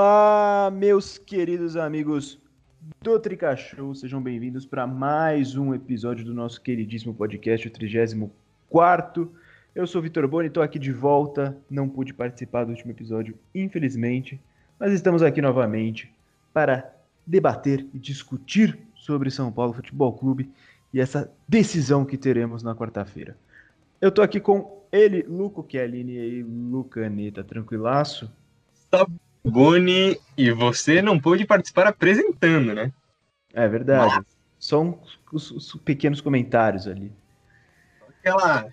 Olá, meus queridos amigos do Tricachou, sejam bem-vindos para mais um episódio do nosso queridíssimo podcast, o 34. Eu sou o Vitor Boni, estou aqui de volta, não pude participar do último episódio, infelizmente, mas estamos aqui novamente para debater e discutir sobre São Paulo Futebol Clube e essa decisão que teremos na quarta-feira. Eu estou aqui com ele, Luco Chiellini e Lucaneta, tranquilaço? Boni, e você não pôde participar apresentando, né? É verdade. Mas... Só os, os, pequenos comentários ali. Aquela.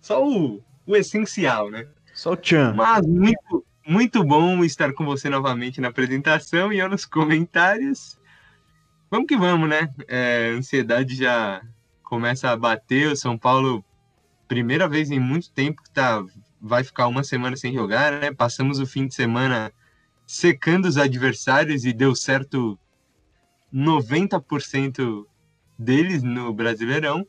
Só o, o essencial, né? Só o tchan. Mas muito, muito bom estar com você novamente na apresentação e eu nos comentários. Vamos que vamos, né? É, a ansiedade já começa a bater. O São Paulo, primeira vez em muito tempo que tá, vai ficar uma semana sem jogar, né? Passamos o fim de semana secando os adversários e deu certo 90% deles no Brasileirão.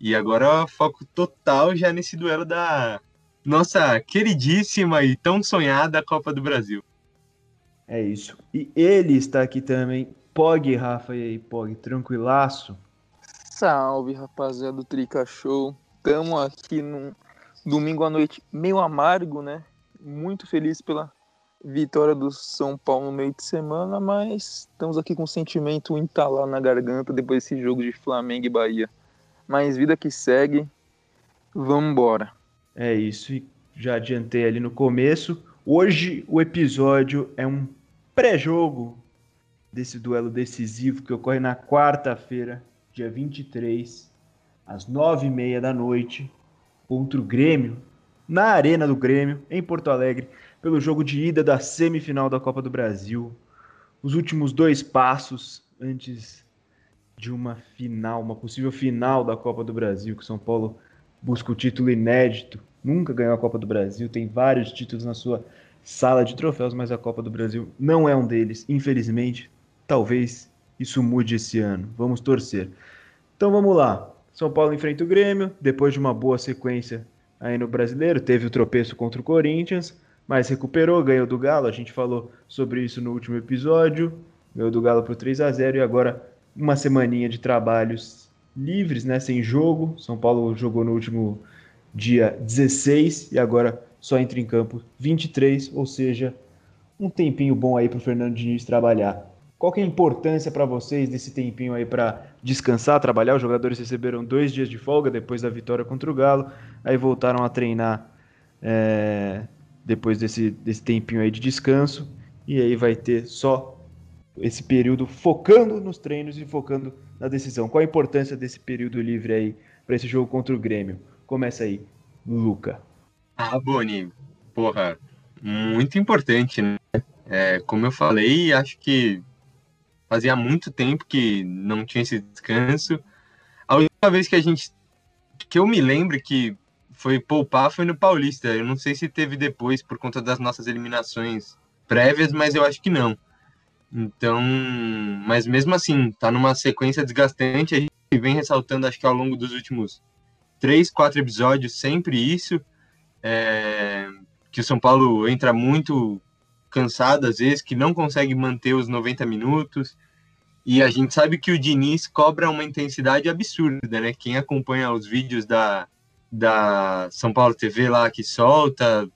E agora foco total já nesse duelo da nossa queridíssima e tão sonhada Copa do Brasil. É isso. E ele está aqui também. Pog, Rafa, e aí, Pog, tranquilaço? Salve, rapaziada do Trica Show. Estamos aqui num domingo à noite meio amargo, né? Muito feliz pela vitória do São Paulo no meio de semana, mas estamos aqui com um sentimento entalado na garganta depois desse jogo de Flamengo e Bahia. Mas vida que segue, vamos embora. É isso, e já adiantei ali no começo. Hoje o episódio é um pré-jogo desse duelo decisivo que ocorre na quarta-feira, dia 23, às nove e meia da noite, contra o Grêmio, na Arena do Grêmio, em Porto Alegre pelo jogo de ida da semifinal da Copa do Brasil. Os últimos dois passos antes de uma final, uma possível final da Copa do Brasil, que o São Paulo busca o título inédito. Nunca ganhou a Copa do Brasil, tem vários títulos na sua sala de troféus, mas a Copa do Brasil não é um deles, infelizmente. Talvez isso mude esse ano. Vamos torcer. Então vamos lá. São Paulo enfrenta o Grêmio, depois de uma boa sequência aí no Brasileiro, teve o tropeço contra o Corinthians, mas recuperou, ganhou do Galo. A gente falou sobre isso no último episódio. Ganhou do Galo por 3 a 0 e agora uma semaninha de trabalhos livres, né, sem jogo. São Paulo jogou no último dia 16 e agora só entra em campo 23, ou seja, um tempinho bom aí para o Fernando Diniz trabalhar. Qual que é a importância para vocês desse tempinho aí para descansar, trabalhar? Os jogadores receberam dois dias de folga depois da vitória contra o Galo, aí voltaram a treinar é, depois desse, desse tempinho aí de descanso. E aí vai ter só esse período focando nos treinos e focando na decisão. Qual a importância desse período livre aí para esse jogo contra o Grêmio? Começa aí, Luca. Ah, Boni, porra, muito importante, né? É, como eu falei, acho que fazia muito tempo que não tinha esse descanso. A última vez que a gente, que eu me lembro que foi poupar foi no Paulista. Eu não sei se teve depois por conta das nossas eliminações prévias, mas eu acho que não. Então, mas mesmo assim, tá numa sequência desgastante. A gente vem ressaltando, acho que ao longo dos últimos três, quatro episódios, sempre isso. É, que o São Paulo entra muito cansado às vezes, que não consegue manter os 90 minutos. E a gente sabe que o Diniz cobra uma intensidade absurda, né? Quem acompanha os vídeos da, da São Paulo TV lá que solta,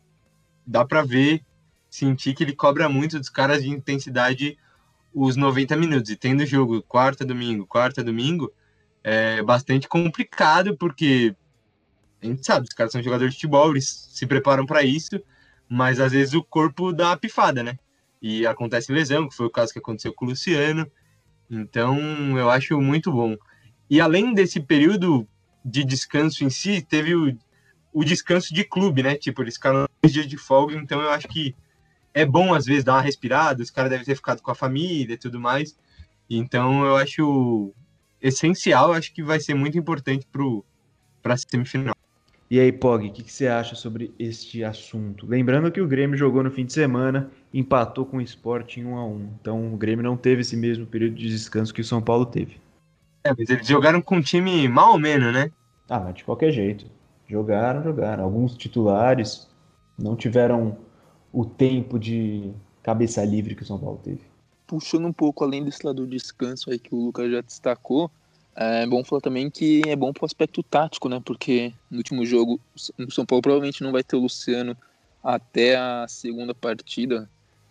dá para ver, sentir que ele cobra muito dos caras de intensidade os 90 minutos. E tendo jogo quarta, domingo, quarta, domingo, é bastante complicado, porque a gente sabe, os caras são jogadores de futebol, eles se preparam para isso, mas às vezes o corpo dá uma pifada, né? E acontece lesão, que foi o caso que aconteceu com o Luciano. Então, eu acho muito bom. E além desse período de descanso em si, teve o, o descanso de clube, né? Tipo, eles ficaram dois dias de folga, então eu acho que é bom às vezes dar uma respirada, os caras devem ter ficado com a família e tudo mais. Então eu acho essencial, acho que vai ser muito importante para a semifinal. E aí, Pog, o que, que, você acha sobre este assunto? Lembrando que o Grêmio jogou no fim de semana, empatou com o Sport em 1 a 1 Então o Grêmio não teve esse mesmo período de descanso que o São Paulo teve. É, mas eles jogaram com um time mal ou menos, né? Ah, mas de qualquer jeito. Jogaram, jogaram. Alguns titulares não tiveram o tempo de cabeça livre que o São Paulo teve. Puxando um pouco além desse lado do descanso aí que o Lucas já destacou, é bom falar também que é bom para o aspecto tático, né? Porque no último jogo o São Paulo provavelmente não vai ter o Luciano até a segunda partida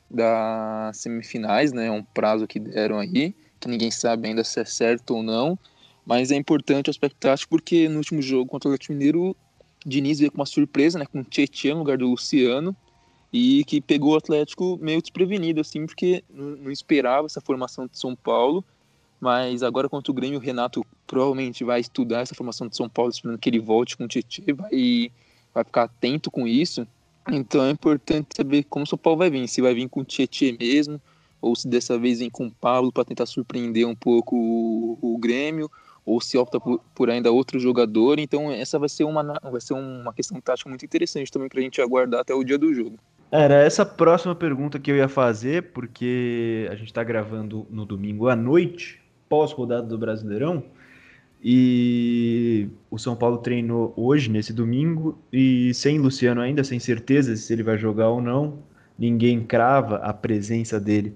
das semifinais, né? É um prazo que deram aí, que ninguém sabe ainda se é certo ou não. Mas é importante o aspecto tático porque no último jogo contra o Atlético Mineiro, Diniz veio com uma surpresa, né? Com o Tietchan no lugar do Luciano e que pegou o Atlético meio desprevenido, assim, porque não esperava essa formação de São Paulo. Mas agora contra o Grêmio, o Renato provavelmente vai estudar essa formação de São Paulo, esperando que ele volte com o Tietchan, vai, vai ficar atento com isso. Então é importante saber como o São Paulo vai vir, se vai vir com o Tietchan mesmo, ou se dessa vez vem com o Pablo para tentar surpreender um pouco o, o Grêmio, ou se opta por, por, ainda outro jogador. Então, essa vai ser uma, vai ser uma questão tática muito interessante também para a gente aguardar até o dia do jogo. Era essa próxima pergunta que eu ia fazer, porque a gente está gravando no domingo à noite, pós-rodada do Brasileirão, e o São Paulo treinou hoje, nesse domingo, e sem Luciano ainda, sem certeza se ele vai jogar ou não. Ninguém crava a presença dele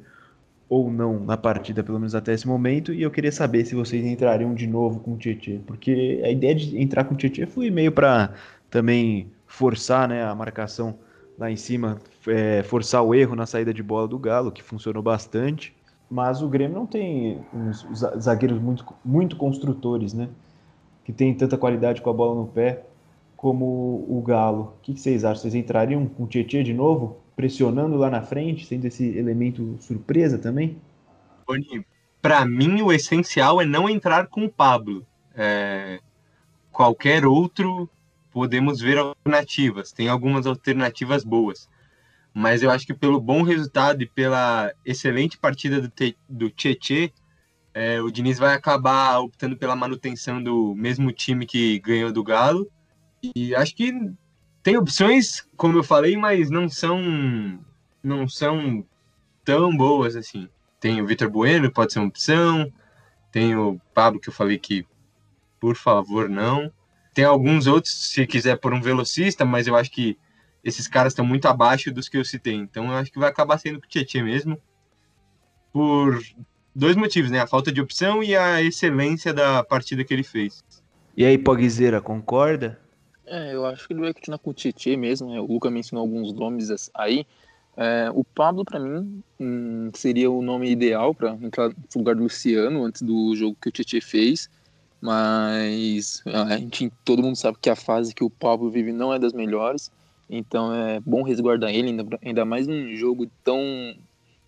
ou não na partida, pelo menos até esse momento, e eu queria saber se vocês entrariam de novo com o Tietchan, porque a ideia de entrar com o Tietchan foi meio para também forçar né, a marcação lá em cima, é, forçar o erro na saída de bola do Galo, que funcionou bastante, mas o Grêmio não tem uns zagueiros muito, muito construtores, né, que tem tanta qualidade com a bola no pé como o Galo. O que, vocês acham? Vocês entrariam com o Tietchan de novo? Pressionando lá na frente, sendo esse elemento surpresa também? Para mim, o essencial é não entrar com o Pablo. É... Qualquer outro, podemos ver alternativas. Tem algumas alternativas boas. Mas eu acho que pelo bom resultado e pela excelente partida do, Te... do Tietê, é, o Diniz vai acabar optando pela manutenção do mesmo time que ganhou do Galo. E acho que tem opções, como eu falei, mas não são não são tão boas assim. Tem o Vitor Bueno, pode ser uma opção. Tem o Pablo, que eu falei que, por favor, não. Tem alguns outros, se quiser por um velocista, mas eu acho que esses caras estão muito abaixo dos que eu citei. Então eu acho que vai acabar sendo com o Tietchan mesmo. Por dois motivos, né? A falta de opção e a excelência da partida que ele fez. E aí, Pogzeira, concorda? É, eu acho que ele vai continuar com o Tietchan mesmo, né? O Luca mencionou alguns nomes aí. É, o Pablo, para mim, hum, seria o nome ideal para entrar no lugar do Luciano antes do jogo que o Tietchan fez. Mas a gente, todo mundo sabe que a fase que o Pablo vive não é das melhores. Então é bom resguardar ele, ainda, ainda mais num jogo tão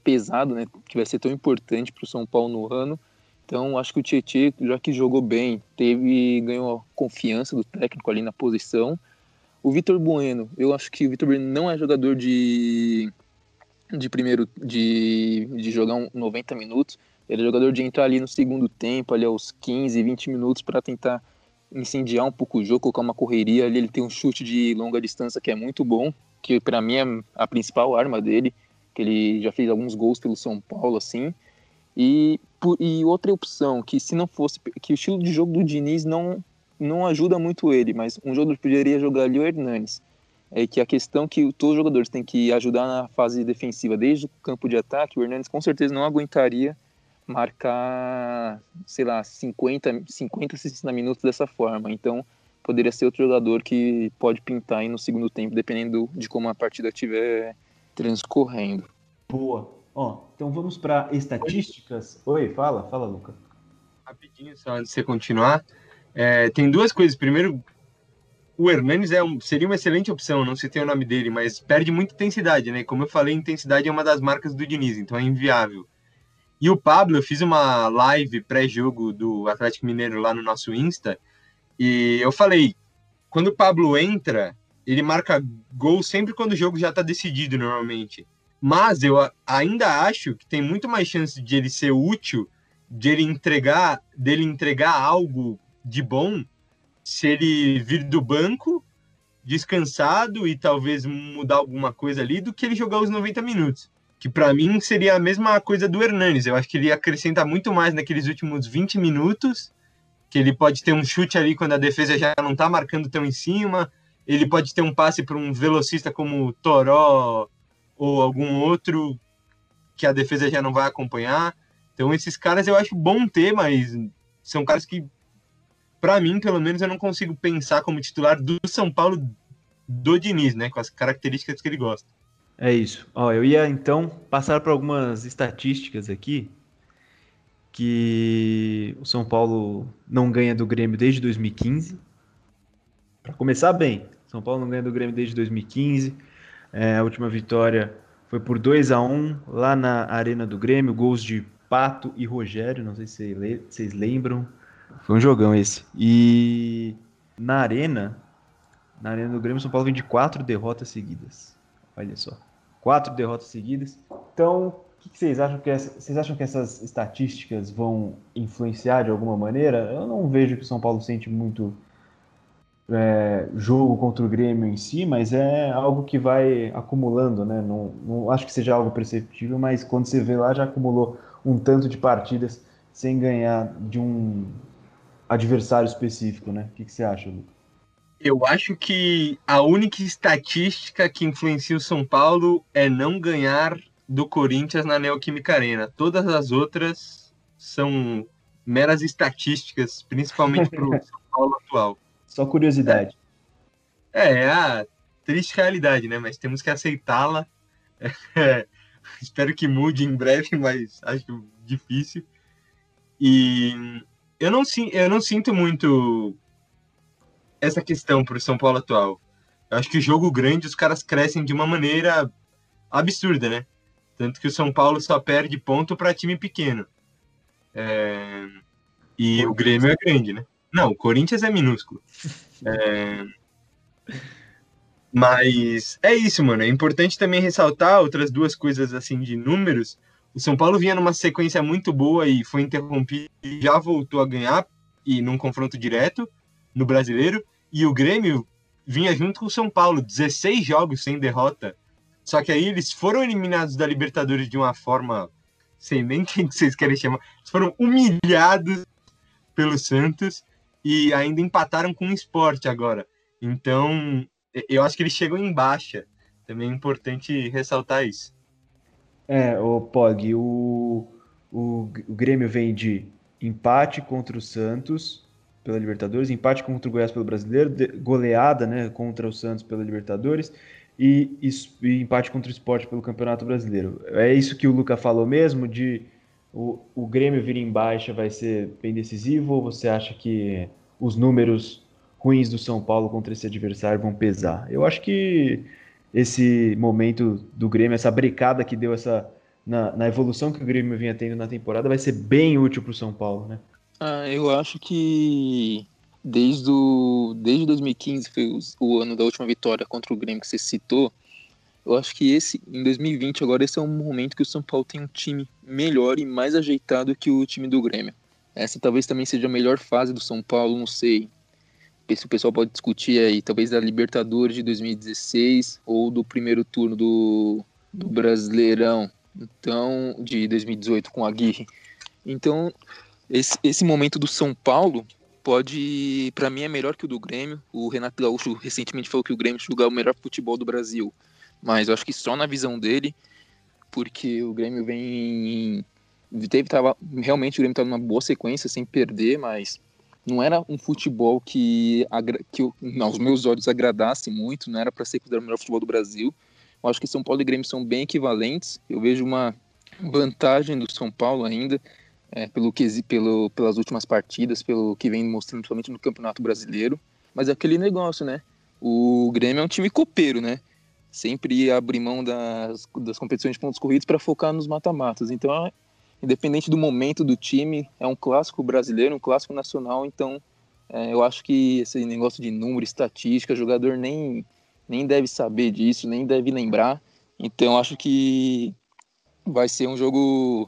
pesado, né? Que vai ser tão importante para o São Paulo no ano. Então, acho que o Tietchan, já que jogou bem, teve ganhou a confiança do técnico ali na posição. O Vitor Bueno, eu acho que o Vitor Bueno não é jogador de, de primeiro de, de jogar um 90 minutos. Ele é jogador de entrar ali no segundo tempo, ali aos 15, 20 minutos para tentar incendiar um pouco o jogo, colocar uma correria ali. Ele tem um chute de longa distância que é muito bom, que para mim é a principal arma dele, que ele já fez alguns gols pelo São Paulo assim. E, e outra opção, que se não fosse. que o estilo de jogo do Diniz não, não ajuda muito ele, mas um jogador poderia jogar ali o Hernanes. É que a questão que todos os jogadores têm que ajudar na fase defensiva, desde o campo de ataque, o Hernandes com certeza não aguentaria marcar, sei lá, 50, 50 60 minutos dessa forma. Então, poderia ser outro jogador que pode pintar aí no segundo tempo, dependendo de como a partida estiver transcorrendo. Boa. Ó, então vamos para estatísticas. Oi, fala, fala, Luca. Rapidinho, só antes de você continuar. É, tem duas coisas. Primeiro, o Hernanes é um, seria uma excelente opção, não sei tem o nome dele, mas perde muita intensidade, né? Como eu falei, intensidade é uma das marcas do Diniz, então é inviável. E o Pablo, eu fiz uma live pré-jogo do Atlético Mineiro lá no nosso Insta, e eu falei, quando o Pablo entra, ele marca gol sempre quando o jogo já está decidido, normalmente. Mas eu ainda acho que tem muito mais chance de ele ser útil, de ele entregar, dele entregar algo de bom, se ele vir do banco, descansado e talvez mudar alguma coisa ali, do que ele jogar os 90 minutos. Que para mim seria a mesma coisa do Hernanes. Eu acho que ele acrescenta muito mais naqueles últimos 20 minutos, que ele pode ter um chute ali quando a defesa já não tá marcando tão em cima, ele pode ter um passe para um velocista como Toró ou algum outro que a defesa já não vai acompanhar. Então esses caras eu acho bom ter, mas são caras que, para mim, pelo menos, eu não consigo pensar como titular do São Paulo do Diniz, né? Com as características que ele gosta. É isso. Ó, eu ia então passar para algumas estatísticas aqui que o São Paulo não ganha do Grêmio desde 2015. Para começar bem, São Paulo não ganha do Grêmio desde 2015. É, a última vitória foi por 2 a 1 lá na Arena do Grêmio, gols de Pato e Rogério, não sei se vocês lembram. Foi um jogão esse. E na Arena, na Arena do Grêmio, São Paulo vem de quatro derrotas seguidas. Olha só. Quatro derrotas seguidas. Então, o que vocês acham que essa, vocês acham que essas estatísticas vão influenciar de alguma maneira? Eu não vejo que o São Paulo sente muito é, jogo contra o Grêmio em si, mas é algo que vai acumulando, né? Não, não acho que seja algo perceptível, mas quando você vê lá já acumulou um tanto de partidas sem ganhar de um adversário específico, né? O que, que você acha, Lucas? Eu acho que a única estatística que influencia o São Paulo é não ganhar do Corinthians na Neoquímica Arena. Todas as outras são meras estatísticas, principalmente para o São Paulo atual. Só curiosidade. É, é a triste realidade, né? Mas temos que aceitá-la. É, espero que mude em breve, mas acho difícil. E eu não, eu não sinto muito essa questão para o São Paulo atual. Eu acho que jogo grande os caras crescem de uma maneira absurda, né? Tanto que o São Paulo só perde ponto para time pequeno. É... E o Grêmio é grande, né? Não, o Corinthians é minúsculo. É... Mas é isso, mano. É importante também ressaltar outras duas coisas assim de números. O São Paulo vinha numa sequência muito boa e foi interrompido e já voltou a ganhar e num confronto direto no brasileiro. E o Grêmio vinha junto com o São Paulo, 16 jogos sem derrota. Só que aí eles foram eliminados da Libertadores de uma forma, sei nem quem que vocês querem chamar, eles foram humilhados pelo Santos e ainda empataram com o esporte agora. Então, eu acho que eles chegam em baixa. Também é importante ressaltar isso. É, o Pog, o, o, o Grêmio vem de empate contra o Santos, pela Libertadores, empate contra o Goiás pelo Brasileiro, goleada né, contra o Santos pela Libertadores e, e, e, empate contra o Esporte pelo Campeonato Brasileiro. É isso que o Luca falou mesmo, de o, o Grêmio vir em baixa vai ser bem decisivo, ou você acha que os números ruins do São Paulo contra esse adversário vão pesar? Eu acho que esse momento do Grêmio, essa brecada que deu essa na, na evolução que o Grêmio vinha tendo na temporada, vai ser bem útil para o São Paulo, né? Ah, eu acho que desde, o, desde 2015 foi o, o, ano da última vitória contra o Grêmio que você citou. Eu acho que esse, em 2020, agora esse é um momento que o São Paulo tem um time melhor e mais ajeitado que o time do Grêmio. Essa talvez também seja a melhor fase do São Paulo, não sei. Se o pessoal pode discutir aí, talvez da Libertadores de 2016 ou do primeiro turno do, do Brasileirão, então de 2018 com a Aguirre. Então, esse, esse momento do São Paulo pode, para mim, é melhor que o do Grêmio. O Renato Gaúcho recentemente falou que o Grêmio jogava o melhor futebol do Brasil, mas eu acho que só na visão dele, porque o Grêmio vem. Teve, tava, realmente o Grêmio estava numa boa sequência, sem perder, mas não era um futebol que, que aos meus olhos agradasse muito, não era para ser considerado o melhor futebol do Brasil. Eu acho que São Paulo e Grêmio são bem equivalentes. Eu vejo uma vantagem do São Paulo ainda é, pelo que pelo, pelas últimas partidas, pelo que vem mostrando principalmente no Campeonato Brasileiro. Mas é aquele negócio, né? O Grêmio é um time copeiro, né? Sempre abre mão das, das competições de pontos corridos para focar nos mata-matas. Então, independente do momento do time, é um clássico brasileiro, um clássico nacional. Então, é, eu acho que esse negócio de número, estatística, jogador nem, nem deve saber disso, nem deve lembrar. Então, acho que vai ser um jogo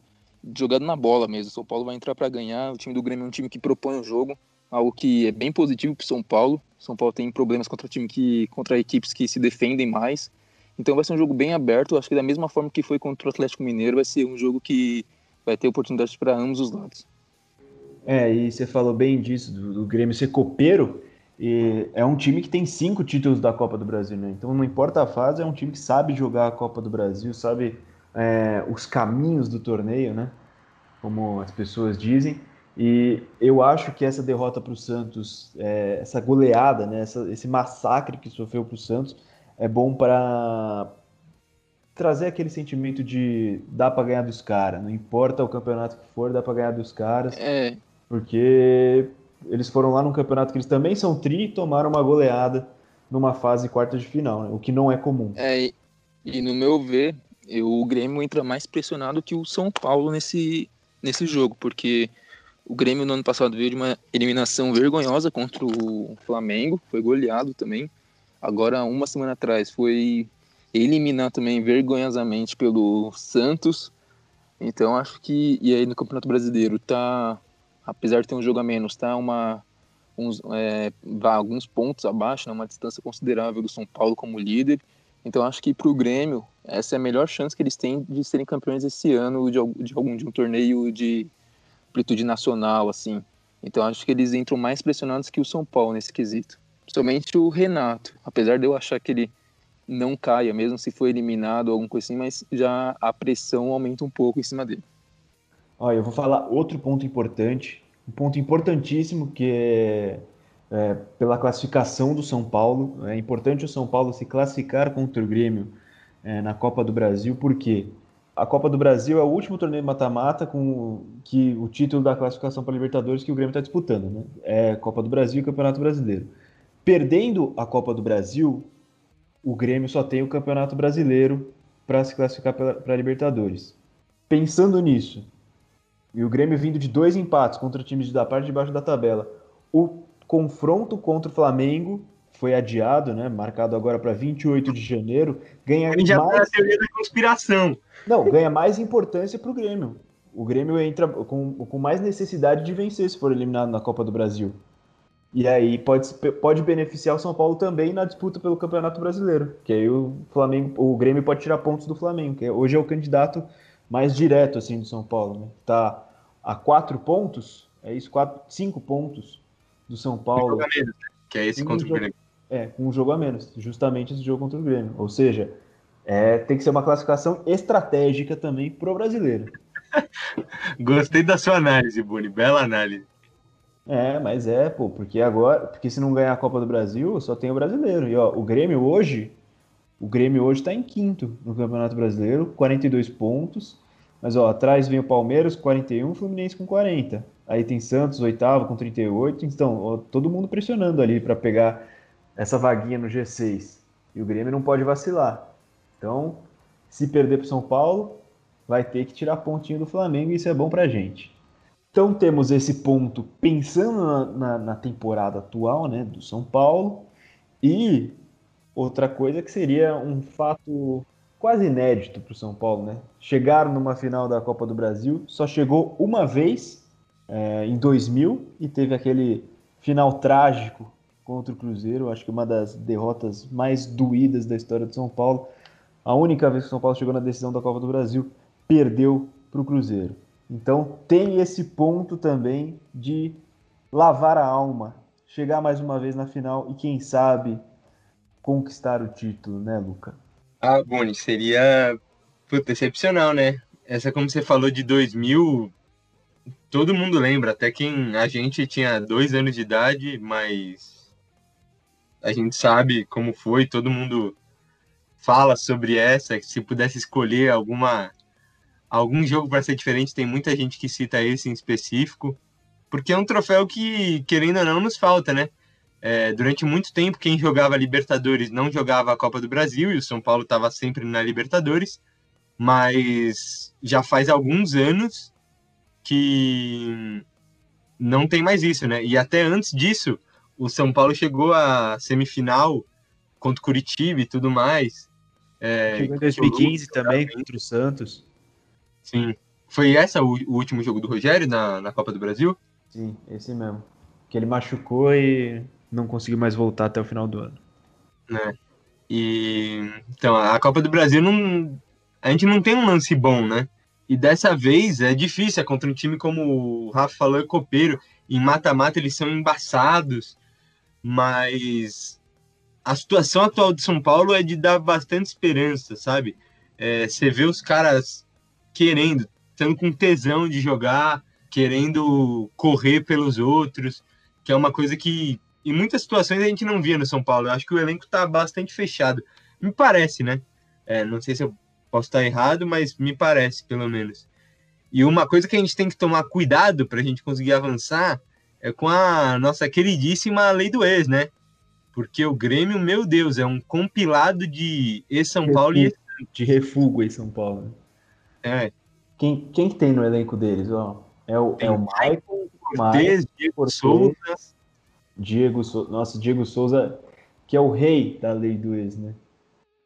jogando na bola mesmo. O São Paulo vai entrar para ganhar. O time do Grêmio é um time que propõe o jogo, algo que é bem positivo para São Paulo. São Paulo tem problemas contra time que contra equipes que se defendem mais. Então vai ser um jogo bem aberto. Acho que da mesma forma que foi contra o Atlético Mineiro, vai ser um jogo que vai ter oportunidade para ambos os lados. É, e você falou bem disso, do, do Grêmio ser copeiro. É um time que tem cinco títulos da Copa do Brasil, né? Então não importa a fase, é um time que sabe jogar a Copa do Brasil, sabe é, os caminhos do torneio, né? Como as pessoas dizem. E eu acho que essa derrota para o Santos, é, essa goleada, né, essa, esse massacre que sofreu para o Santos, é bom para trazer aquele sentimento de dá para ganhar dos caras, não importa o campeonato que for, dá para ganhar dos caras. É. Porque eles foram lá num campeonato que eles também são tri e tomaram uma goleada numa fase quarta de final, né, o que não é comum. É, e no meu ver, eu, o Grêmio entra mais pressionado que o São Paulo nesse, nesse jogo, porque o Grêmio no ano passado veio de uma eliminação vergonhosa contra o Flamengo, foi goleado também. Agora, uma semana atrás, foi eliminar também vergonhosamente pelo Santos. Então, acho que. E aí no Campeonato Brasileiro, tá. Apesar de ter um jogo a menos, tá uma. Uns, é, alguns pontos abaixo, né, uma distância considerável do São Paulo como líder. Então acho que para o Grêmio essa é a melhor chance que eles têm de serem campeões esse ano de, de algum de um torneio de amplitude nacional assim. Então acho que eles entram mais pressionados que o São Paulo nesse quesito. Somente o Renato, apesar de eu achar que ele não caia, mesmo se for eliminado ou alguma coisa assim, mas já a pressão aumenta um pouco em cima dele. Olha, eu vou falar outro ponto importante, um ponto importantíssimo que é é, pela classificação do São Paulo. É importante o São Paulo se classificar contra o Grêmio é, na Copa do Brasil, porque a Copa do Brasil é o último torneio mata-mata com que o título da classificação para Libertadores que o Grêmio está disputando, né? É Copa do Brasil e Campeonato Brasileiro. Perdendo a Copa do Brasil, o Grêmio só tem o Campeonato Brasileiro para se classificar para Libertadores. Pensando nisso, e o Grêmio vindo de dois empates contra times da parte de baixo da tabela, o confronto contra o Flamengo foi adiado, né? Marcado agora para 28 de janeiro. Ganha Ele já mais... a teoria da conspiração. Não, ganha mais importância para o Grêmio. O Grêmio entra com, com mais necessidade de vencer se for eliminado na Copa do Brasil. E aí pode, pode beneficiar o São Paulo também na disputa pelo Campeonato Brasileiro. Que aí o Flamengo, o Grêmio pode tirar pontos do Flamengo, que hoje é o candidato mais direto assim do São Paulo. Né? Tá a quatro pontos, é isso, quatro, cinco pontos do São Paulo. Né? que é esse contra o Grêmio. É, com um jogo a menos, justamente esse jogo contra o Grêmio. Ou seja, é, tem que ser uma classificação estratégica também pro brasileiro. Gostei da sua análise, Boni, bela análise. É, mas é, pô, porque agora, porque se não ganhar a Copa do Brasil, só tem o brasileiro. E ó, o Grêmio hoje, o Grêmio hoje tá em quinto no Campeonato Brasileiro, 42 pontos. Mas ó, atrás vem o Palmeiras, 41, o Fluminense com 40. Aí tem Santos, oitavo, com 38. Então, ó, todo mundo pressionando ali para pegar essa vaguinha no G6. E o Grêmio não pode vacilar. Então, se perder para São Paulo, vai ter que tirar pontinho do Flamengo e isso é bom para gente. Então temos esse ponto pensando na, na, na, temporada atual né, do São Paulo e outra coisa que seria um fato quase inédito para o São Paulo, né? Chegaram numa final da Copa do Brasil, só chegou uma vez é, em 2000 e teve aquele final trágico contra o Cruzeiro, acho que uma das derrotas mais doídas da história do São Paulo. A única vez que o São Paulo chegou na decisão da Copa do Brasil, perdeu para o Cruzeiro. Então tem esse ponto também de lavar a alma, chegar mais uma vez na final e quem sabe conquistar o título, né, Luca? Ah, Boni, seria puta, excepcional, né? Essa, como você falou, de 2000, todo mundo lembra, até quem a gente tinha dois anos de idade, mas a gente sabe como foi, todo mundo fala sobre essa, se pudesse escolher alguma algum jogo para ser diferente, tem muita gente que cita esse em específico, porque é um troféu que, querendo ou não, nos falta, né? É, durante muito tempo, quem jogava Libertadores não jogava a Copa do Brasil e o São Paulo estava sempre na Libertadores, mas já faz alguns anos que não tem mais isso, né? E até antes disso, o São Paulo chegou à semifinal contra o Curitiba e tudo mais. É, chegou em 2015 também contra o Santos. Sim. Foi essa o, o, último jogo do Rogério na, na Copa do Brasil? Sim, esse mesmo. Que ele machucou e não conseguiu mais voltar até o final do ano. Né? E então a Copa do Brasil não a gente não tem um lance bom, né? E dessa vez é difícil, é contra um time como o Rafa falou, é copeiro. Em mata-mata eles são embaçados, mas a situação atual de São Paulo é de dar bastante esperança, sabe? é, você vê os caras querendo, estando com tesão de jogar, querendo correr pelos outros, que é uma coisa que em muitas situações a gente não via no São Paulo. Eu acho que o elenco está bastante fechado. Me parece, né? É, não sei se eu posso estar errado, mas me parece, pelo menos. E uma coisa que a gente tem que tomar cuidado para a gente conseguir avançar é com a nossa queridíssima lei do ex, né? Porque o Grêmio, meu Deus, é um compilado de ex-São Paulo e de refúgio em São Paulo. É. Quem, quem que tem no elenco deles? Ó, é o, é o Michael, Cortez, Diego Cortez, Souza. Diego Souza. Nossa, Diego Souza, que é o rei da lei do ex, né?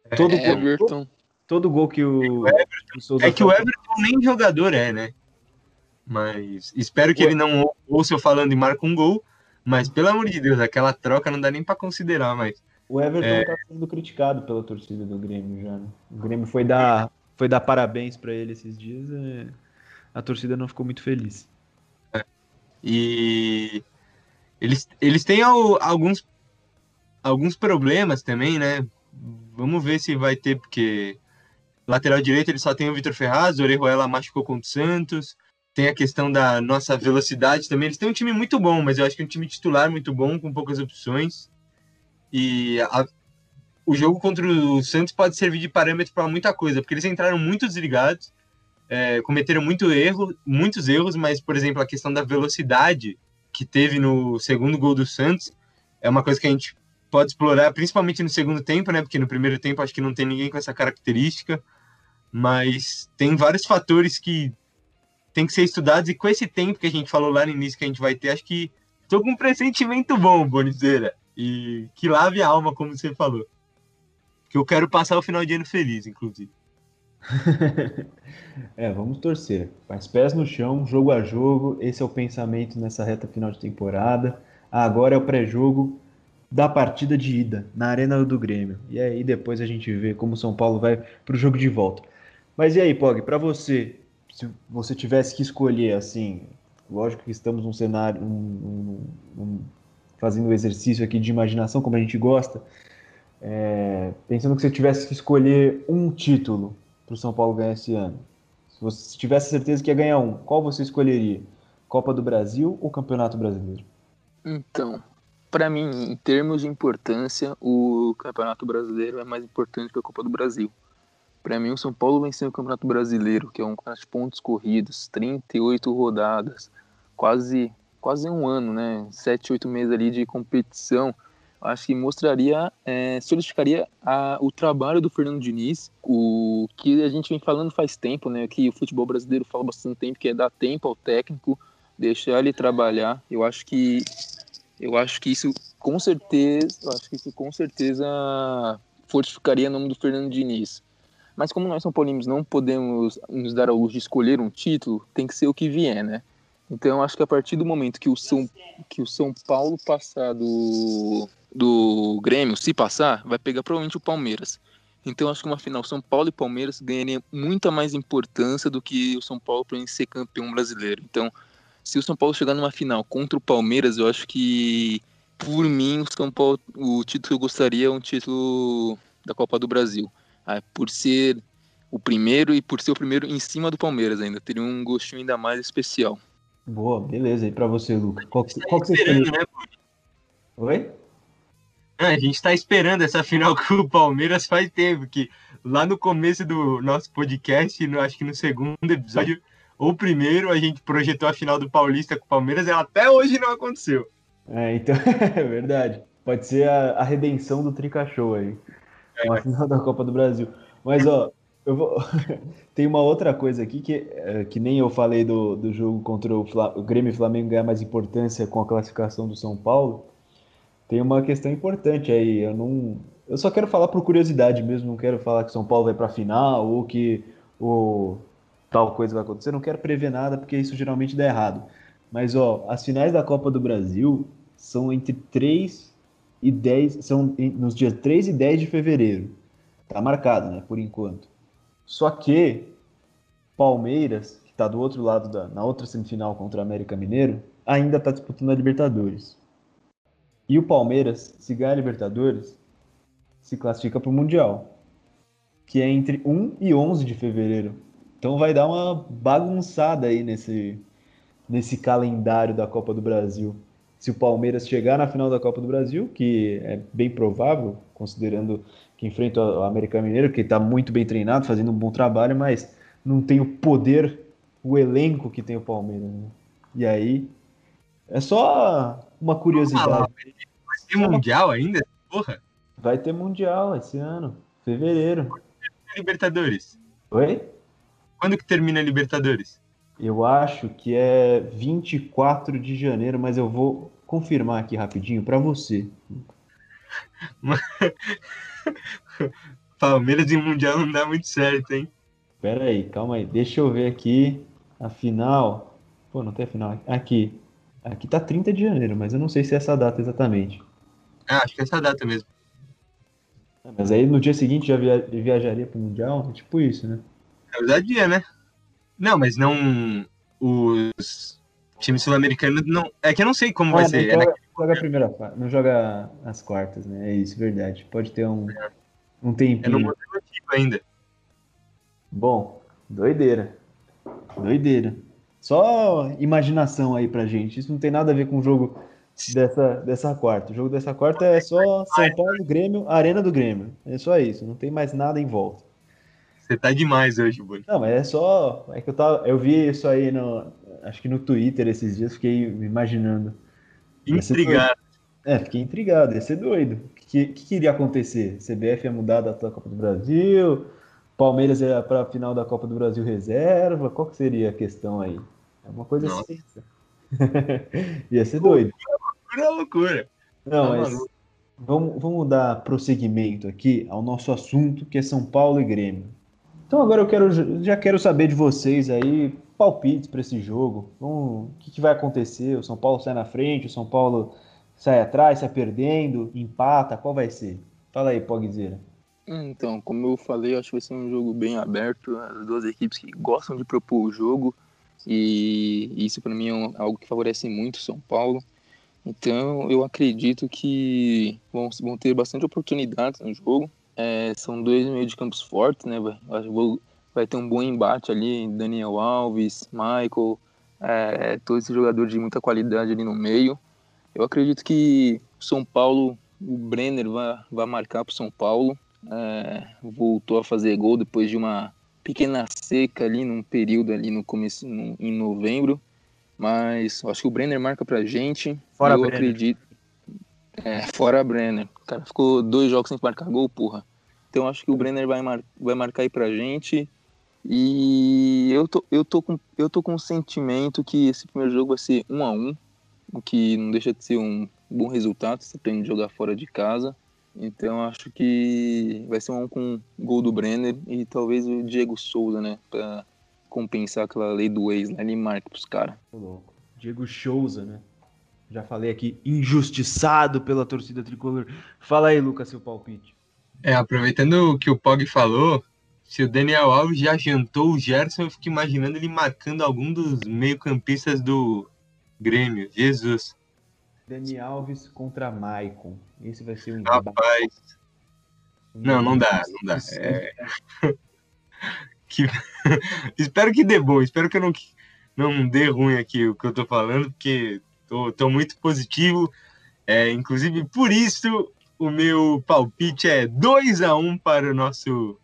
É, todo é, gol, Everton. Todo, gol que o, é, o Souza É que o Everton nem jogador é, né? Mas espero que ele não ouça eu falando e marque um gol. Mas, pelo amor de Deus, aquela troca não dá nem para considerar mais. O Everton é... tá sendo criticado pela torcida do Grêmio já. Né? O Grêmio foi dar, foi dar parabéns para ele esses dias. E a torcida não ficou muito feliz. É. E eles, eles têm alguns, alguns problemas também, né? Vamos ver se vai ter, porque lateral direito ele só tem o Vitor Ferraz, o Orejuela machucou contra o Santos. Tem a questão da nossa velocidade também. Eles têm um time muito bom, mas eu acho que é um time titular muito bom, com poucas opções. E a, o jogo contra o Santos pode servir de parâmetro para muita coisa, porque eles entraram muito desligados, é, cometeram muito erro, muitos erros, mas, por exemplo, a questão da velocidade que teve no segundo gol do Santos é uma coisa que a gente pode explorar, principalmente no segundo tempo, né? Porque no primeiro tempo acho que não tem ninguém com essa característica, mas tem vários fatores que tem que ser estudados e com esse tempo que a gente falou lá no início que a gente vai ter, acho que estou com um pressentimento bom, Bonizeira. E que lave a alma, como você falou. Que eu quero passar o final de ano feliz, inclusive. é, vamos torcer. Mas pés no chão, jogo a jogo. Esse é o pensamento nessa reta final de temporada. Agora é o pré-jogo da partida de ida na Arena do Grêmio. E aí depois a gente vê como o São Paulo vai para o jogo de volta. Mas e aí, Pog, para você, se você tivesse que escolher assim, lógico que estamos num cenário, um, um, um fazendo o exercício aqui de imaginação, como a gente gosta, é, pensando que você tivesse que escolher um título para o São Paulo ganhar esse ano, se você tivesse certeza que ia ganhar um, qual você escolheria? Copa do Brasil ou Campeonato Brasileiro? Então, para mim, em termos de importância, o Campeonato Brasileiro é mais importante que a Copa do Brasil. Para mim, o São Paulo venceu o Campeonato Brasileiro, que é um campeonato de pontos corridos, 38 rodadas, quase quase um ano, né? Sete, oito meses ali de competição. Acho que mostraria, é, solidificaria a, o trabalho do Fernando Diniz, o que a gente vem falando faz tempo, né? Que o futebol brasileiro fala bastante tempo, que é dar tempo ao técnico, deixar ele trabalhar. Eu acho que eu acho que isso com certeza, eu acho que isso com certeza fortificaria o nome do Fernando Diniz. Mas como nós São Paulinos não podemos nos dar ao luxo de escolher um título, tem que ser o que vier, né? Então, acho que a partir do momento que o São, que o São Paulo passar do, do Grêmio, se passar, vai pegar provavelmente o Palmeiras. Então, acho que uma final São Paulo e Palmeiras ganharia muita mais importância do que o São Paulo para ser campeão brasileiro. Então, se o São Paulo chegar numa final contra o Palmeiras, eu acho que, por mim, o São Paulo, o título que eu gostaria é um título da Copa do Brasil. Ah, por ser o primeiro e por ser o primeiro em cima do Palmeiras ainda, teria um gostinho ainda mais especial. Boa, beleza. E para você, Lucas? Qual, tá qual que você esperando, né? Oi? a gente está esperando essa final com o Palmeiras faz tempo, que lá no começo do nosso podcast, no, acho que no segundo episódio, ou primeiro, a gente projetou a final do Paulista com o Palmeiras e até hoje não aconteceu. É, então, é verdade. Pode ser a, a redenção do Tricachou aí. Uma final da Copa do Brasil. Mas, ó, eu vou... Tem uma outra coisa aqui que, é, que nem eu falei do, do jogo contra o, Fla... o Grêmio e Flamengo ganhar mais importância com a classificação do São Paulo. Tem uma questão importante aí. Eu não. Eu só quero falar por curiosidade mesmo, não quero falar que São Paulo vai para a final ou que o tal coisa vai acontecer. Não quero prever nada porque isso geralmente dá errado. Mas ó, as finais da Copa do Brasil são entre 3 e 10, são nos dias 3 e 10 de fevereiro. Tá marcado, né, por enquanto. Só que Palmeiras, que está do outro lado da na outra semifinal contra o América Mineiro, ainda está disputando a Libertadores. E o Palmeiras, se ganhar a Libertadores, se classifica para o Mundial. que é entre 1 e 11 de fevereiro. Então vai dar uma bagunçada aí nesse, nesse calendário da Copa do Brasil. Se o Palmeiras chegar na final da Copa do Brasil, que é bem provável, considerando que enfrenta o América Mineiro, que está muito bem treinado, fazendo um bom trabalho, mas não tem o poder, o elenco que tem o Palmeiras. Né? E aí, é só uma curiosidade. Vai ter Mundial ainda? Porra! Vai ter Mundial esse ano, fevereiro. Libertadores? Oi? Quando que termina a Libertadores? Eu acho que é 24 de janeiro, mas eu vou confirmar aqui rapidinho para você. Palmeiras e Mundial não dá muito certo, hein? Pera aí, calma aí. Deixa eu ver aqui a final. Pô, não tem a final. Aqui. Aqui tá 30 de janeiro, mas eu não sei se é essa data exatamente. Ah, acho que é essa data mesmo. Ah, mas aí no dia seguinte já via... viajaria pro Mundial? É tipo isso, né? É ousadia, né? Não, mas não. Os times sul-americanos não. É que eu não sei como ah, vai ser. Joga, é joga, a primeira não joga as quartas, né? É isso, verdade. Pode ter um, é. um tempinho. É no modelo ainda. Bom, doideira. Doideira. Só imaginação aí pra gente. Isso não tem nada a ver com o jogo dessa, dessa quarta. O jogo dessa quarta é só São Paulo, Grêmio, Arena do Grêmio. É só isso. Não tem mais nada em volta. Você tá demais hoje, Bruno. Não, mas é só. É que eu, tava, eu vi isso aí no. Acho que no Twitter esses dias, fiquei imaginando. Intrigado. É, fiquei intrigado, ia ser doido. O que, que, que iria acontecer? CBF ia mudar da Copa do Brasil? Palmeiras ia para a final da Copa do Brasil reserva? Qual que seria a questão aí? É uma coisa assim. ia ser doido. Loucura, loucura. Não, tá mas vamos, vamos dar prosseguimento aqui ao nosso assunto, que é São Paulo e Grêmio. Então agora eu quero, já quero saber de vocês aí, palpites para esse jogo. o que, que, vai acontecer? O São Paulo sai na frente, o São Paulo sai atrás, sai perdendo, empata, qual vai ser? Fala aí, Pogzeira. Então, como eu falei, acho que vai ser um jogo bem aberto. As duas equipes que gostam de propor o jogo. E isso para mim é algo que favorece muito o São Paulo. Então eu acredito que vão, vão ter bastante oportunidades no jogo. É, são dois meio de campos fortes, né? Vai, vai ter um bom embate ali, Daniel Alves, Michael, é, todos esses jogadores de muita qualidade ali no meio. Eu acredito que São Paulo, o Brenner vai, vai marcar para São Paulo. É, voltou a fazer gol depois de uma pequena seca ali num período ali no começo no, em novembro. Mas acho que o Brenner marca pra gente. Fora eu Brenner. acredito. É, fora Brenner. O cara ficou dois jogos sem marcar gol, porra. Então acho que o Brenner vai, mar, vai marcar aí pra gente. E eu tô, eu, tô com, eu tô com o sentimento que esse primeiro jogo vai ser um a um, o que não deixa de ser um bom resultado, você tem de jogar fora de casa. Então acho que vai ser um um com gol do Brenner e talvez o Diego Souza, né? Pra compensar aquela lei do ex, né? Ele marca pros caras. Diego Souza, né? Já falei aqui, injustiçado pela torcida tricolor. Fala aí, Lucas, seu palpite. É, aproveitando o que o Pog falou, se o Daniel Alves já jantou o Gerson, eu fico imaginando ele marcando algum dos meio-campistas do Grêmio. Jesus. Daniel Alves contra Maicon. Esse vai ser um Rapaz. Não, não dá, não dá. É... que... espero que dê bom, espero que eu não, não dê ruim aqui o que eu tô falando, porque tô, tô muito positivo. É, inclusive, por isso o meu palpite é 2 a 1 para o nosso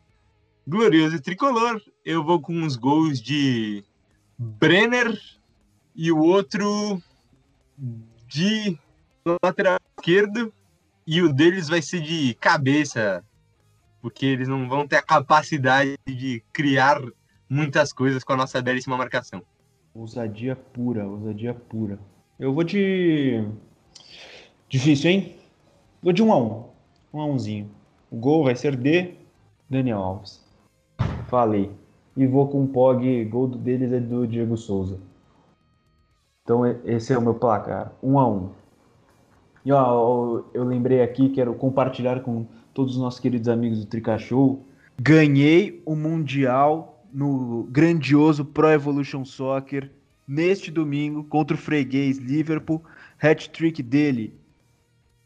glorioso tricolor. Eu vou com os gols de Brenner e o outro de lateral esquerdo. E o deles vai ser de cabeça, porque eles não vão ter a capacidade de criar muitas coisas com a nossa belíssima marcação. Ousadia pura, ousadia pura. Eu vou de. Difícil, hein? Vou de 1 a 1 1 a 1zinho. O gol vai ser de Daniel Alves. Falei. E vou com o Pog, gol deles é do Diego Souza. Então esse é o meu placar, 1 a 1 E ó, eu lembrei aqui, quero compartilhar com todos os nossos queridos amigos do Trica. Ganhei o Mundial no grandioso Pro Evolution Soccer neste domingo contra o freguês Liverpool. Hat-trick dele,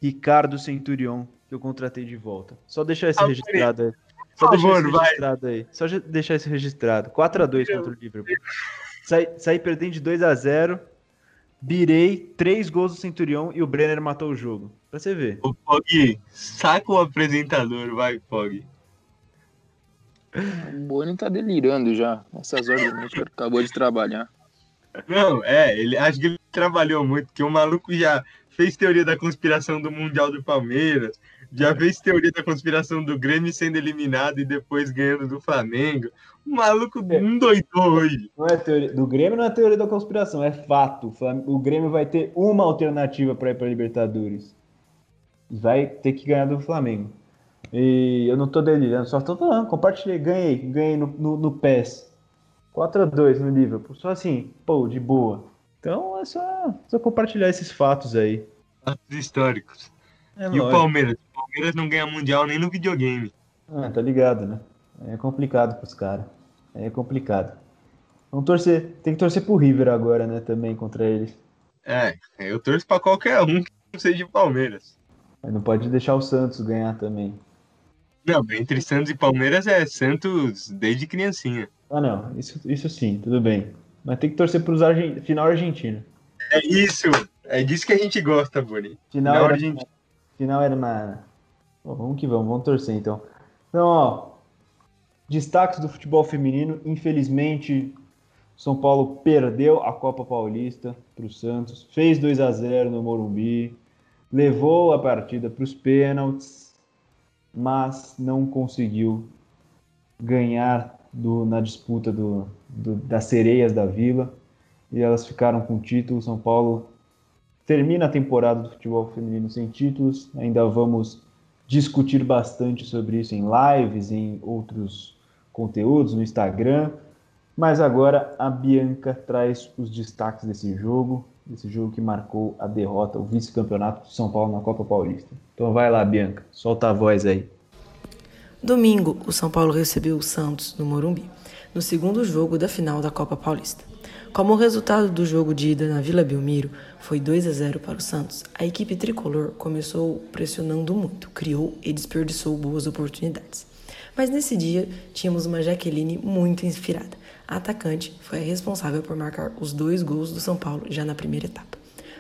Ricardo Centurion, que eu contratei de volta. Só deixar esse registrado aí. Só Por deixar favor, isso vai. registrado aí. Só deixar isso registrado. 4x2 contra o Liverpool. Saí, saí perdendo de 2x0. Birei três gols do Centurião e o Brenner matou o jogo. Pra você ver. Ô, Pog, saca o apresentador, vai, Pog. O Boni tá delirando já. Essas horas da noite, acabou de trabalhar. Não, é, ele acho que ele trabalhou muito, porque o maluco já fez teoria da conspiração do Mundial do Palmeiras, já fez teoria da conspiração do Grêmio sendo eliminado e depois ganhando do Flamengo. O maluco É. endoidou hoje. Não é teoria, do Grêmio não é teoria da conspiração, é fato. O Grêmio vai ter uma alternativa para ir para Libertadores. Vai ter que ganhar do Flamengo. E eu não tô delirando, só tô falando, compartilhei, ganhei, ganhei no, no, no PES. 4x2 no Liverpool, só assim, pô, de boa. Então é só, só compartilhar esses fatos aí. Fatos históricos. É e o lógico. Palmeiras? O Palmeiras não ganha Mundial nem no videogame. Ah, tá ligado, né? É complicado pros caras. É complicado. Vamos torcer. Tem que torcer pro River agora, né? Também contra eles. É, eu torço pra qualquer um que não seja de Palmeiras. Mas não pode deixar o Santos ganhar também. Não, entre Santos e Palmeiras é Santos desde criancinha. Ah, não. Isso, isso sim, tudo bem. Mas tem que torcer pros Argen... final argentino. É isso, é disso que a gente gosta, Boni. Final, Final argentino. final era na. Bom, vamos que vamos, vamos torcer então. Então, ó. Destaques do futebol feminino. Infelizmente, São Paulo perdeu a Copa Paulista para o Santos. Fez 2 a 0 no Morumbi. Levou a partida para os pênaltis. Mas não conseguiu ganhar do- na disputa do- do- das sereias da Vila. E elas ficaram com o título. São Paulo termina a temporada do futebol feminino sem títulos. Ainda vamos discutir bastante sobre isso em lives, em outros conteúdos no Instagram. Mas agora a Bianca traz os destaques desse jogo, desse jogo que marcou a derrota, o vice-campeonato de São Paulo na Copa Paulista. Então vai lá, Bianca, solta a voz aí. Domingo, o São Paulo recebeu o Santos no Morumbi, no segundo jogo da final da Copa Paulista. Como o resultado do jogo de ida na Vila Belmiro foi 2 a 0 para o Santos, a equipe tricolor começou pressionando muito, criou e desperdiçou boas oportunidades. Mas nesse dia tínhamos uma Jaqueline muito inspirada. A atacante foi a responsável por marcar os dois gols do São Paulo já na primeira etapa.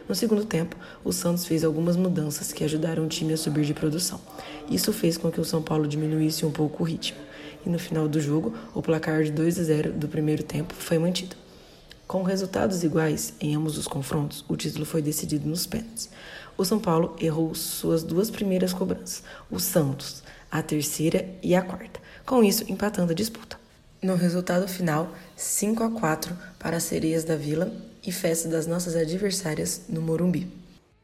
No segundo tempo, o Santos fez algumas mudanças que ajudaram o time a subir de produção. Isso fez com que o São Paulo diminuísse um pouco o ritmo. E no final do jogo, o placar de 2 a 0 do primeiro tempo foi mantido. Com resultados iguais em ambos os confrontos, o título foi decidido nos pênaltis. O São Paulo errou suas duas primeiras cobranças, o Santos, a terceira e a quarta, com isso empatando a disputa. No resultado final, 5 a 4 para as Sereias da Vila e festa das nossas adversárias no Morumbi.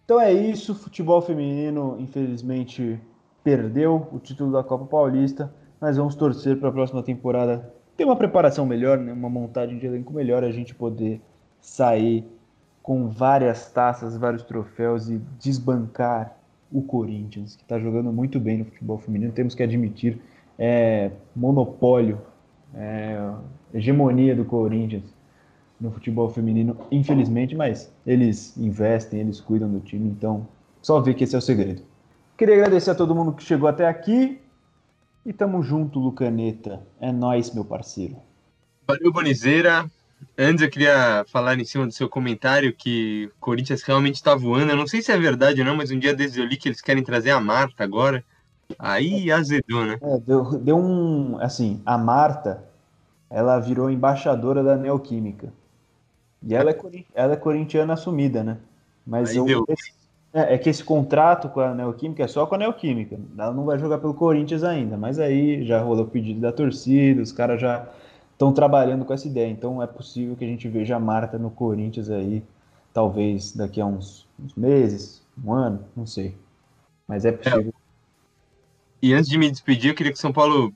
Então é isso, futebol feminino infelizmente perdeu o título da Copa Paulista, mas vamos torcer para a próxima temporada ter uma preparação melhor, né? uma montagem de elenco melhor, a gente poder sair com várias taças, vários troféus e desbancar o Corinthians, que está jogando muito bem no futebol feminino, temos que admitir, é monopólio, é hegemonia do Corinthians no futebol feminino, infelizmente, mas eles investem, eles cuidam do time, então só ver que esse é o segredo. Queria agradecer a todo mundo que chegou até aqui e tamo junto, Lucaneta. É nóis, meu parceiro. Valeu, Bonizeira. Antes eu queria falar em cima do seu comentário que o Corinthians realmente está voando. Eu não sei se é verdade ou não, mas um dia desde eu li que eles querem trazer a Marta agora. Aí azedou, né? É, deu, deu um. Assim, a Marta, ela virou embaixadora da Neoquímica. E ela é, ela é corintiana assumida, né? Mas eu- é, é que esse contrato com a Neoquímica é só com a Neoquímica. Ela não vai jogar pelo Corinthians ainda. Mas aí já rolou o pedido da torcida, os caras já estão trabalhando com essa ideia. Então é possível que a gente veja a Marta no Corinthians aí, talvez daqui a uns, uns meses, um ano, não sei. Mas é possível. E antes de me despedir, eu queria que o São Paulo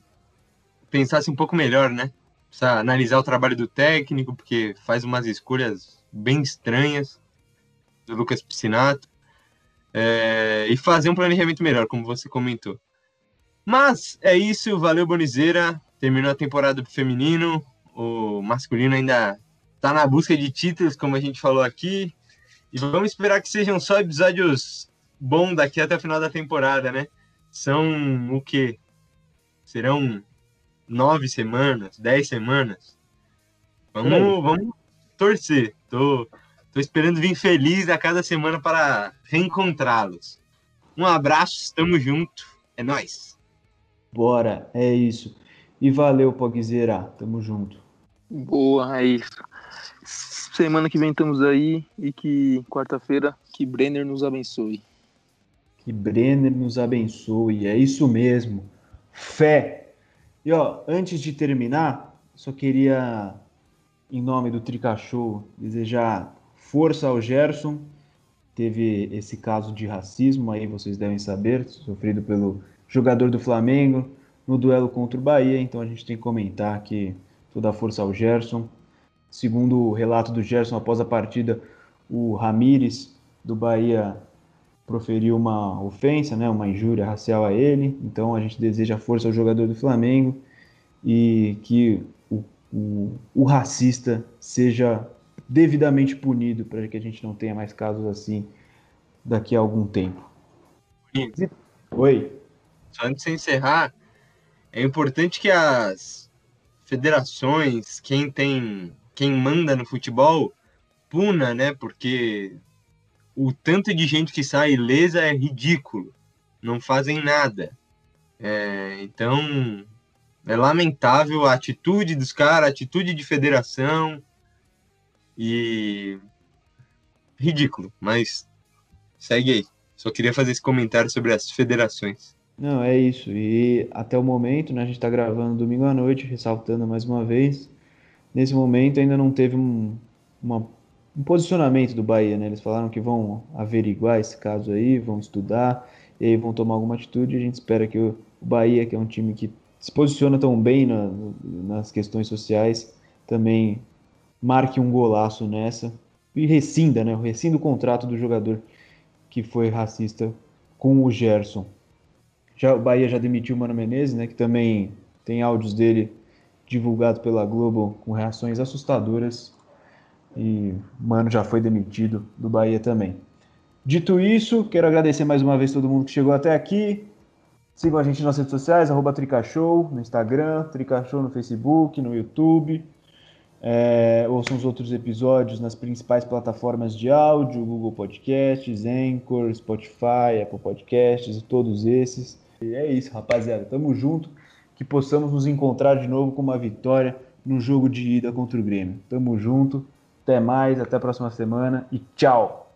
pensasse um pouco melhor, né? Precisa analisar o trabalho do técnico, porque faz umas escolhas bem estranhas do Lucas Piscinato. É, e fazer um planejamento melhor, como você comentou. Mas é isso, valeu Bonizeira. Terminou a temporada do feminino. O masculino ainda tá na busca de títulos, como a gente falou aqui. E vamos esperar que sejam só episódios bons daqui até o final da temporada, né? São o quê? Serão nove semanas, dez semanas. Vamos, vamos torcer. Tô, tô esperando vir feliz a cada semana para reencontrá-los. Um abraço, estamos junto, é nós. Bora, é isso. E valeu, Pogzeira, tamo junto. Boa, é isso. Semana que vem estamos aí e que quarta-feira que Brenner nos abençoe. Que Brenner nos abençoe, é isso mesmo. Fé. E ó, antes de terminar, só queria, em nome do Tricachou, desejar força ao Gerson. Teve esse caso de racismo aí, vocês devem saber, sofrido pelo jogador do Flamengo no duelo contra o Bahia. Então a gente tem que comentar que toda a força ao Gerson. Segundo o relato do Gerson após a partida, o Ramires do Bahia proferiu uma ofensa, né, uma injúria racial a ele. Então a gente deseja força ao jogador do Flamengo e que o, o, o racista seja devidamente punido para que a gente não tenha mais casos assim daqui a algum tempo. Oi. Só antes de encerrar, é importante que as federações, quem tem, quem manda no futebol, puna, né? Porque o tanto de gente que sai ilesa é ridículo. Não fazem nada. É, então, é lamentável a atitude dos caras, a atitude de federação. E. Ridículo, mas segue aí. Só queria fazer esse comentário sobre as federações. Não, é isso. E até o momento, né, a gente está gravando domingo à noite, ressaltando mais uma vez. Nesse momento ainda não teve um, uma, um posicionamento do Bahia, né? Eles falaram que vão averiguar esse caso aí, vão estudar e aí vão tomar alguma atitude. A gente espera que o, Bahia, que é um time que se posiciona tão bem na, nas questões sociais, também marque um golaço nessa e rescinda, né? Rescinda o contrato do jogador que foi racista com o Gerson. Já, o Bahia já demitiu o Mano Menezes, né, que também tem áudios dele divulgado pela Globo com reações assustadoras. E Mano já foi demitido do Bahia também. Dito isso, quero agradecer mais uma vez todo mundo que chegou até aqui. Sigam a gente nas redes sociais, arroba Tricashow, no Instagram, Tricashow no Facebook, no YouTube. É, ouçam os outros episódios nas principais plataformas de áudio, Google Podcasts, Anchor, Spotify, Apple Podcasts e todos esses. E é isso, rapaziada. Tamo junto. Que possamos nos encontrar de novo com uma vitória no jogo de ida contra o Grêmio. Tamo junto. Até mais, até a próxima semana e tchau!